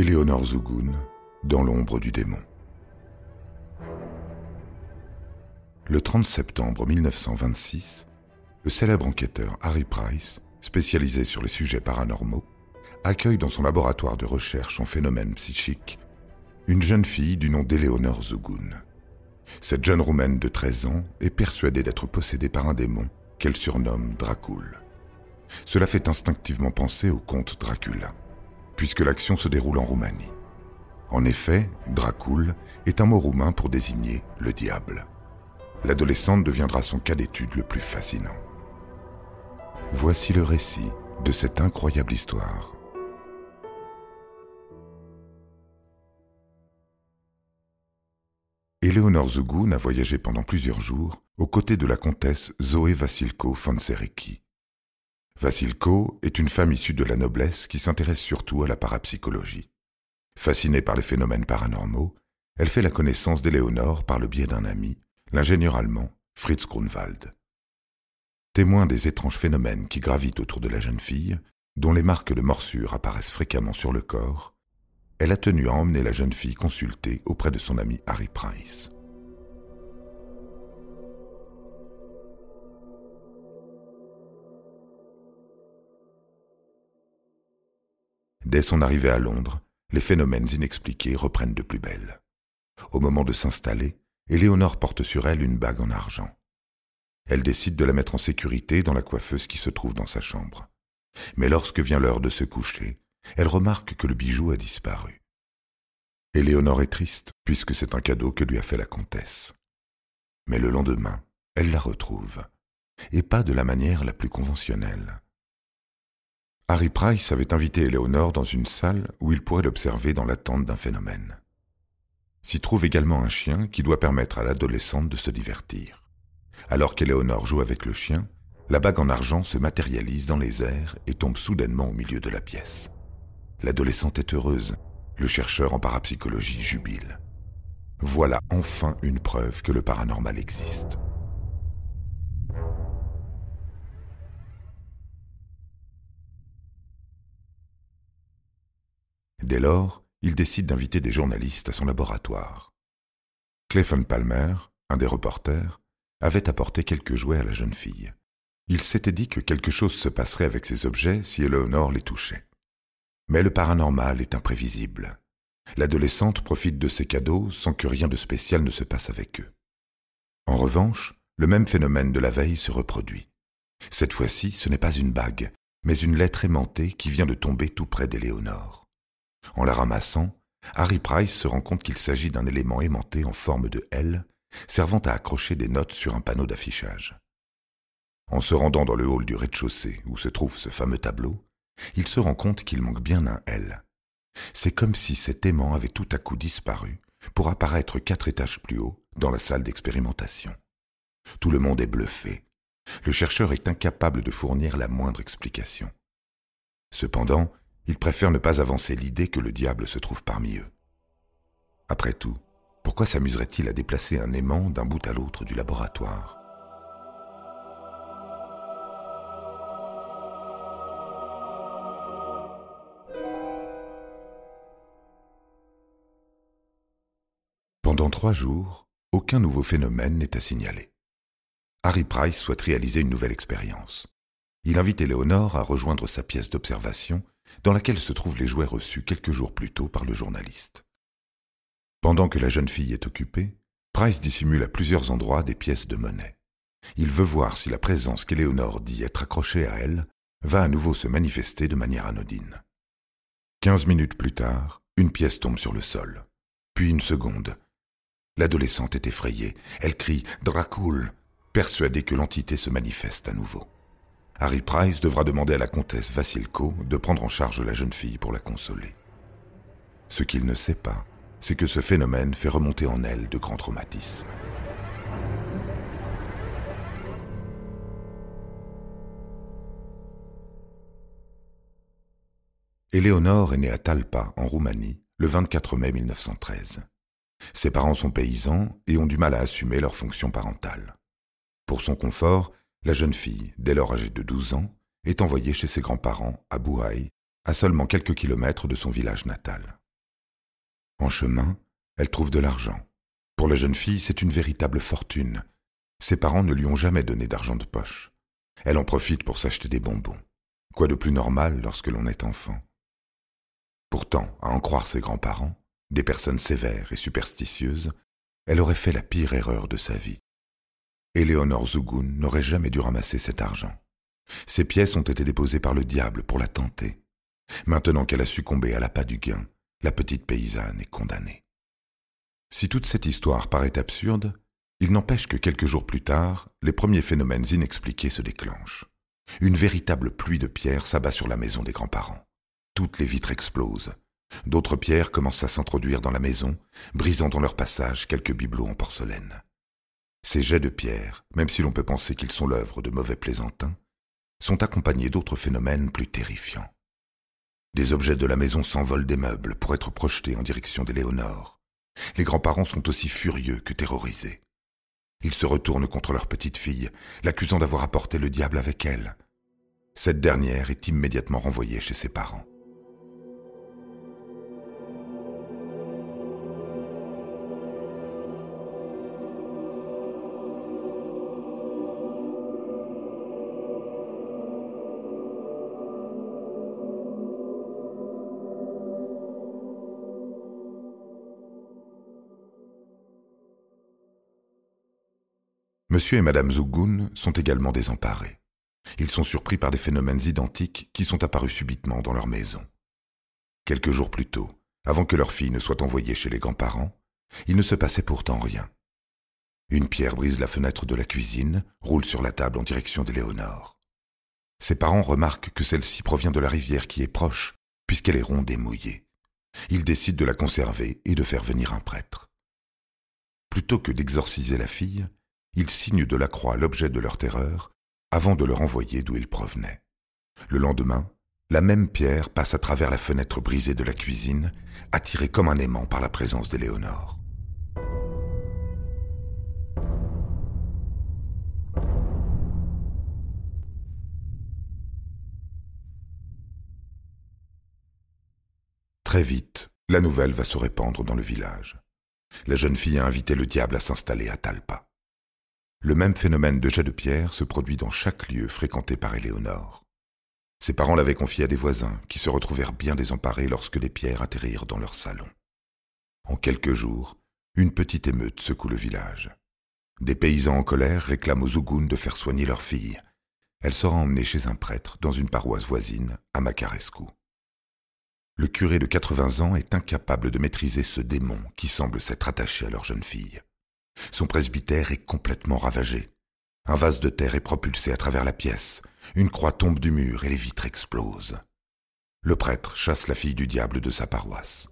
Éléonore Zugun, dans l'ombre du démon. Le 30 septembre 1926, le célèbre enquêteur Harry Price, spécialisé sur les sujets paranormaux, accueille dans son laboratoire de recherche en phénomènes psychiques une jeune fille du nom d'Éléonore Zugun. Cette jeune roumaine de 13 ans est persuadée d'être possédée par un démon qu'elle surnomme Dracul. Cela fait instinctivement penser au conte Dracula puisque l'action se déroule en Roumanie. En effet, Dracul est un mot roumain pour désigner le diable. L'adolescente deviendra son cas d'étude le plus fascinant. Voici le récit de cette incroyable histoire. Éléonore Zugun a voyagé pendant plusieurs jours aux côtés de la comtesse Zoé Vassilko von Serecki, Vassilko est une femme issue de la noblesse qui s'intéresse surtout à la parapsychologie. Fascinée par les phénomènes paranormaux, elle fait la connaissance d'Éléonore par le biais d'un ami, l'ingénieur allemand Fritz Grunwald. Témoin des étranges phénomènes qui gravitent autour de la jeune fille, dont les marques de morsure apparaissent fréquemment sur le corps, elle a tenu à emmener la jeune fille consulter auprès de son ami Harry Price. Dès son arrivée à Londres, les phénomènes inexpliqués reprennent de plus belle. Au moment de s'installer, Éléonore porte sur elle une bague en argent. Elle décide de la mettre en sécurité dans la coiffeuse qui se trouve dans sa chambre. Mais lorsque vient l'heure de se coucher, elle remarque que le bijou a disparu. Éléonore est triste, puisque c'est un cadeau que lui a fait la comtesse. Mais le lendemain, elle la retrouve, et pas de la manière la plus conventionnelle. Harry Price avait invité Éléonore dans une salle où il pourrait l'observer dans l'attente d'un phénomène. S'y trouve également un chien qui doit permettre à l'adolescente de se divertir. Alors qu'Éléonore joue avec le chien, la bague en argent se matérialise dans les airs et tombe soudainement au milieu de la pièce. L'adolescente est heureuse, le chercheur en parapsychologie jubile. Voilà enfin une preuve que le paranormal existe. Dès lors, il décide d'inviter des journalistes à son laboratoire. Clefon Palmer, un des reporters, avait apporté quelques jouets à la jeune fille. Il s'était dit que quelque chose se passerait avec ces objets si Eleanor les touchait. Mais le paranormal est imprévisible. L'adolescente profite de ces cadeaux sans que rien de spécial ne se passe avec eux. En revanche, le même phénomène de la veille se reproduit. Cette fois-ci, ce n'est pas une bague, mais une lettre aimantée qui vient de tomber tout près d'Éléonore. En la ramassant, Harry Price se rend compte qu'il s'agit d'un élément aimanté en forme de L, servant à accrocher des notes sur un panneau d'affichage. En se rendant dans le hall du rez-de-chaussée où se trouve ce fameux tableau, il se rend compte qu'il manque bien un L. C'est comme si cet aimant avait tout à coup disparu pour apparaître quatre étages plus haut dans la salle d'expérimentation. Tout le monde est bluffé. Le chercheur est incapable de fournir la moindre explication. Cependant, ils préfèrent ne pas avancer l'idée que le diable se trouve parmi eux. Après tout, pourquoi s'amuserait-il à déplacer un aimant d'un bout à l'autre du laboratoire? Pendant trois jours, aucun nouveau phénomène n'est à signaler. Harry Price souhaite réaliser une nouvelle expérience. Il invite Éléonore à rejoindre sa pièce d'observation dans laquelle se trouvent les jouets reçus quelques jours plus tôt par le journaliste. Pendant que la jeune fille est occupée, Price dissimule à plusieurs endroits des pièces de monnaie. Il veut voir si la présence qu'Éléonore dit être accrochée à elle va à nouveau se manifester de manière anodine. Quinze minutes plus tard, une pièce tombe sur le sol, puis une seconde. L'adolescente est effrayée. Elle crie Dracul, persuadée que l'entité se manifeste à nouveau. Harry Price devra demander à la comtesse Vassilko de prendre en charge la jeune fille pour la consoler. Ce qu'il ne sait pas, c'est que ce phénomène fait remonter en elle de grands traumatismes. Éléonore est née à Talpa, en Roumanie, le 24 mai 1913. Ses parents sont paysans et ont du mal à assumer leur fonction parentale. Pour son confort, la jeune fille, dès lors âgée de 12 ans, est envoyée chez ses grands-parents à Bouhaï, à seulement quelques kilomètres de son village natal. En chemin, elle trouve de l'argent. Pour la jeune fille, c'est une véritable fortune. Ses parents ne lui ont jamais donné d'argent de poche. Elle en profite pour s'acheter des bonbons. Quoi de plus normal lorsque l'on est enfant? Pourtant, à en croire ses grands-parents, des personnes sévères et superstitieuses, elle aurait fait la pire erreur de sa vie. Éléonore Zougoun n'aurait jamais dû ramasser cet argent. Ces pièces ont été déposées par le diable pour la tenter. Maintenant qu'elle a succombé à l'appât du gain, la petite paysanne est condamnée. Si toute cette histoire paraît absurde, il n'empêche que quelques jours plus tard, les premiers phénomènes inexpliqués se déclenchent. Une véritable pluie de pierres s'abat sur la maison des grands-parents. Toutes les vitres explosent. D'autres pierres commencent à s'introduire dans la maison, brisant dans leur passage quelques bibelots en porcelaine. Ces jets de pierre, même si l'on peut penser qu'ils sont l'œuvre de mauvais plaisantins, sont accompagnés d'autres phénomènes plus terrifiants. Des objets de la maison s'envolent des meubles pour être projetés en direction d'Éléonore. Les grands-parents sont aussi furieux que terrorisés. Ils se retournent contre leur petite fille, l'accusant d'avoir apporté le diable avec elle. Cette dernière est immédiatement renvoyée chez ses parents. Monsieur et Madame Zougoun sont également désemparés. Ils sont surpris par des phénomènes identiques qui sont apparus subitement dans leur maison. Quelques jours plus tôt, avant que leur fille ne soit envoyée chez les grands-parents, il ne se passait pourtant rien. Une pierre brise la fenêtre de la cuisine, roule sur la table en direction d'Éléonore. Ses parents remarquent que celle-ci provient de la rivière qui est proche, puisqu'elle est ronde et mouillée. Ils décident de la conserver et de faire venir un prêtre. Plutôt que d'exorciser la fille, ils signent de la croix l'objet de leur terreur avant de leur envoyer d'où ils provenaient. Le lendemain, la même pierre passe à travers la fenêtre brisée de la cuisine, attirée comme un aimant par la présence d'Éléonore. Très vite, la nouvelle va se répandre dans le village. La jeune fille a invité le diable à s'installer à Talpa. Le même phénomène de jet de pierre se produit dans chaque lieu fréquenté par Éléonore. Ses parents l'avaient confié à des voisins qui se retrouvèrent bien désemparés lorsque les pierres atterrirent dans leur salon. En quelques jours, une petite émeute secoue le village. Des paysans en colère réclament aux Zougounes de faire soigner leur fille. Elle sera emmenée chez un prêtre dans une paroisse voisine, à Macarescu. Le curé de 80 ans est incapable de maîtriser ce démon qui semble s'être attaché à leur jeune fille. Son presbytère est complètement ravagé. Un vase de terre est propulsé à travers la pièce. Une croix tombe du mur et les vitres explosent. Le prêtre chasse la fille du diable de sa paroisse.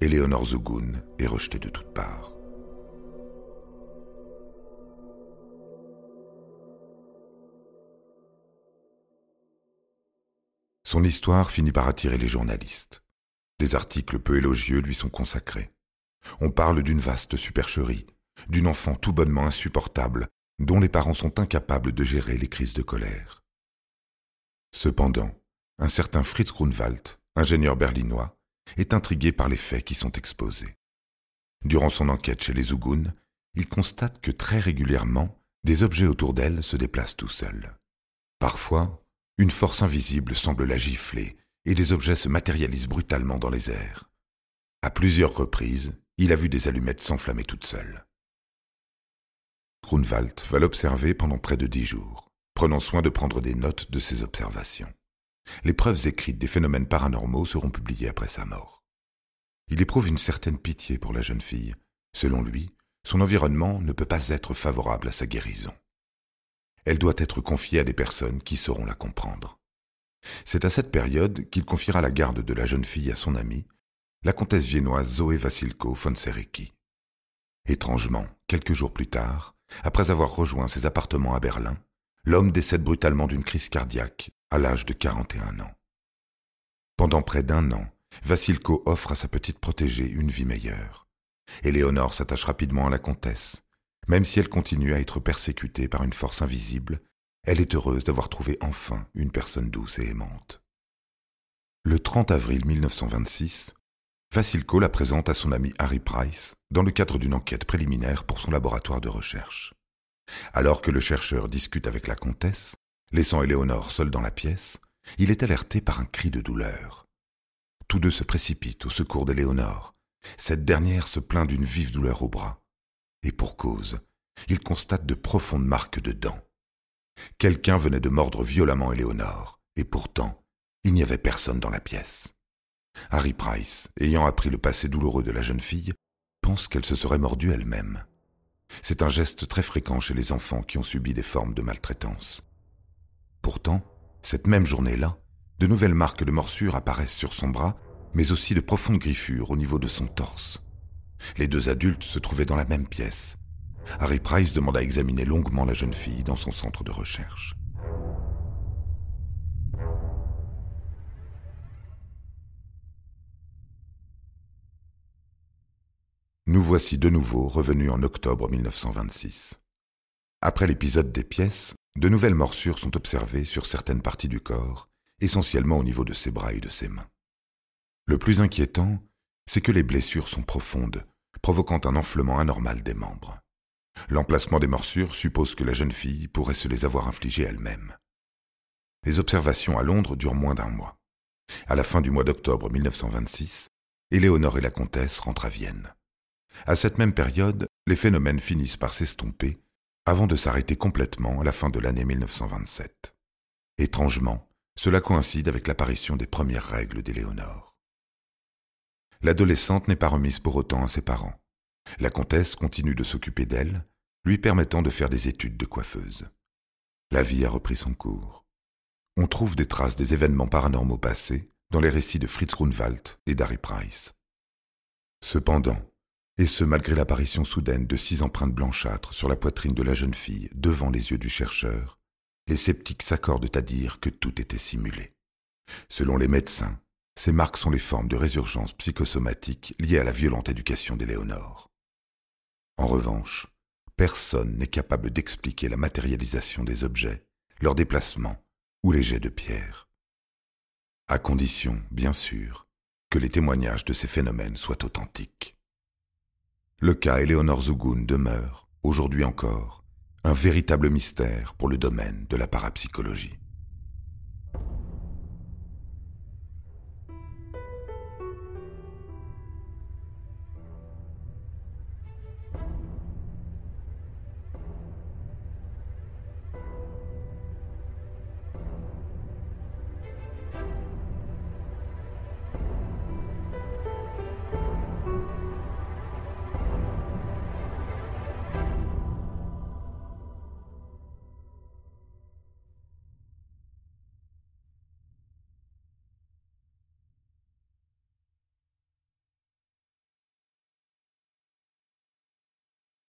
Éléonore Zougoun est rejetée de toutes parts. Son histoire finit par attirer les journalistes. Des articles peu élogieux lui sont consacrés. On parle d'une vaste supercherie, d'une enfant tout bonnement insupportable, dont les parents sont incapables de gérer les crises de colère. Cependant, un certain Fritz Grunwald, ingénieur berlinois, est intrigué par les faits qui sont exposés. Durant son enquête chez les Zougounes, il constate que très régulièrement, des objets autour d'elle se déplacent tout seuls. Parfois, une force invisible semble la gifler et des objets se matérialisent brutalement dans les airs. À plusieurs reprises, il a vu des allumettes s'enflammer toutes seules. Grunwald va l'observer pendant près de dix jours, prenant soin de prendre des notes de ses observations. Les preuves écrites des phénomènes paranormaux seront publiées après sa mort. Il éprouve une certaine pitié pour la jeune fille. Selon lui, son environnement ne peut pas être favorable à sa guérison. Elle doit être confiée à des personnes qui sauront la comprendre. C'est à cette période qu'il confiera la garde de la jeune fille à son amie, la comtesse viennoise Zoé Vasilko von Sereki. Étrangement, quelques jours plus tard, après avoir rejoint ses appartements à Berlin, l'homme décède brutalement d'une crise cardiaque à l'âge de 41 ans. Pendant près d'un an, Vasilko offre à sa petite protégée une vie meilleure. Éléonore s'attache rapidement à la comtesse. Même si elle continue à être persécutée par une force invisible, elle est heureuse d'avoir trouvé enfin une personne douce et aimante. Le 30 avril 1926, Vasilko la présente à son ami Harry Price dans le cadre d'une enquête préliminaire pour son laboratoire de recherche. Alors que le chercheur discute avec la comtesse, laissant Éléonore seule dans la pièce, il est alerté par un cri de douleur. Tous deux se précipitent au secours d'Éléonore. Cette dernière se plaint d'une vive douleur au bras. Et pour cause, il constate de profondes marques de dents. Quelqu'un venait de mordre violemment Éléonore, et pourtant, il n'y avait personne dans la pièce. Harry Price, ayant appris le passé douloureux de la jeune fille, pense qu'elle se serait mordue elle-même. C'est un geste très fréquent chez les enfants qui ont subi des formes de maltraitance. Pourtant, cette même journée-là, de nouvelles marques de morsures apparaissent sur son bras, mais aussi de profondes griffures au niveau de son torse. Les deux adultes se trouvaient dans la même pièce, Harry Price demanda à examiner longuement la jeune fille dans son centre de recherche. Nous voici de nouveau revenus en octobre 1926. Après l'épisode des pièces, de nouvelles morsures sont observées sur certaines parties du corps, essentiellement au niveau de ses bras et de ses mains. Le plus inquiétant, c'est que les blessures sont profondes, provoquant un enflement anormal des membres. L'emplacement des morsures suppose que la jeune fille pourrait se les avoir infligées elle-même. Les observations à Londres durent moins d'un mois. À la fin du mois d'octobre 1926, Éléonore et la comtesse rentrent à Vienne. À cette même période, les phénomènes finissent par s'estomper avant de s'arrêter complètement à la fin de l'année 1927. Étrangement, cela coïncide avec l'apparition des premières règles d'Éléonore. L'adolescente n'est pas remise pour autant à ses parents. La comtesse continue de s'occuper d'elle, lui permettant de faire des études de coiffeuse. La vie a repris son cours. On trouve des traces des événements paranormaux passés dans les récits de Fritz Grunwald et d'Harry Price. Cependant, et ce malgré l'apparition soudaine de six empreintes blanchâtres sur la poitrine de la jeune fille devant les yeux du chercheur, les sceptiques s'accordent à dire que tout était simulé. Selon les médecins, ces marques sont les formes de résurgence psychosomatique liées à la violente éducation d'Éléonore. En revanche, personne n'est capable d'expliquer la matérialisation des objets, leur déplacement ou les jets de pierre. À condition, bien sûr, que les témoignages de ces phénomènes soient authentiques. Le cas Éléonore Zugun demeure, aujourd'hui encore, un véritable mystère pour le domaine de la parapsychologie.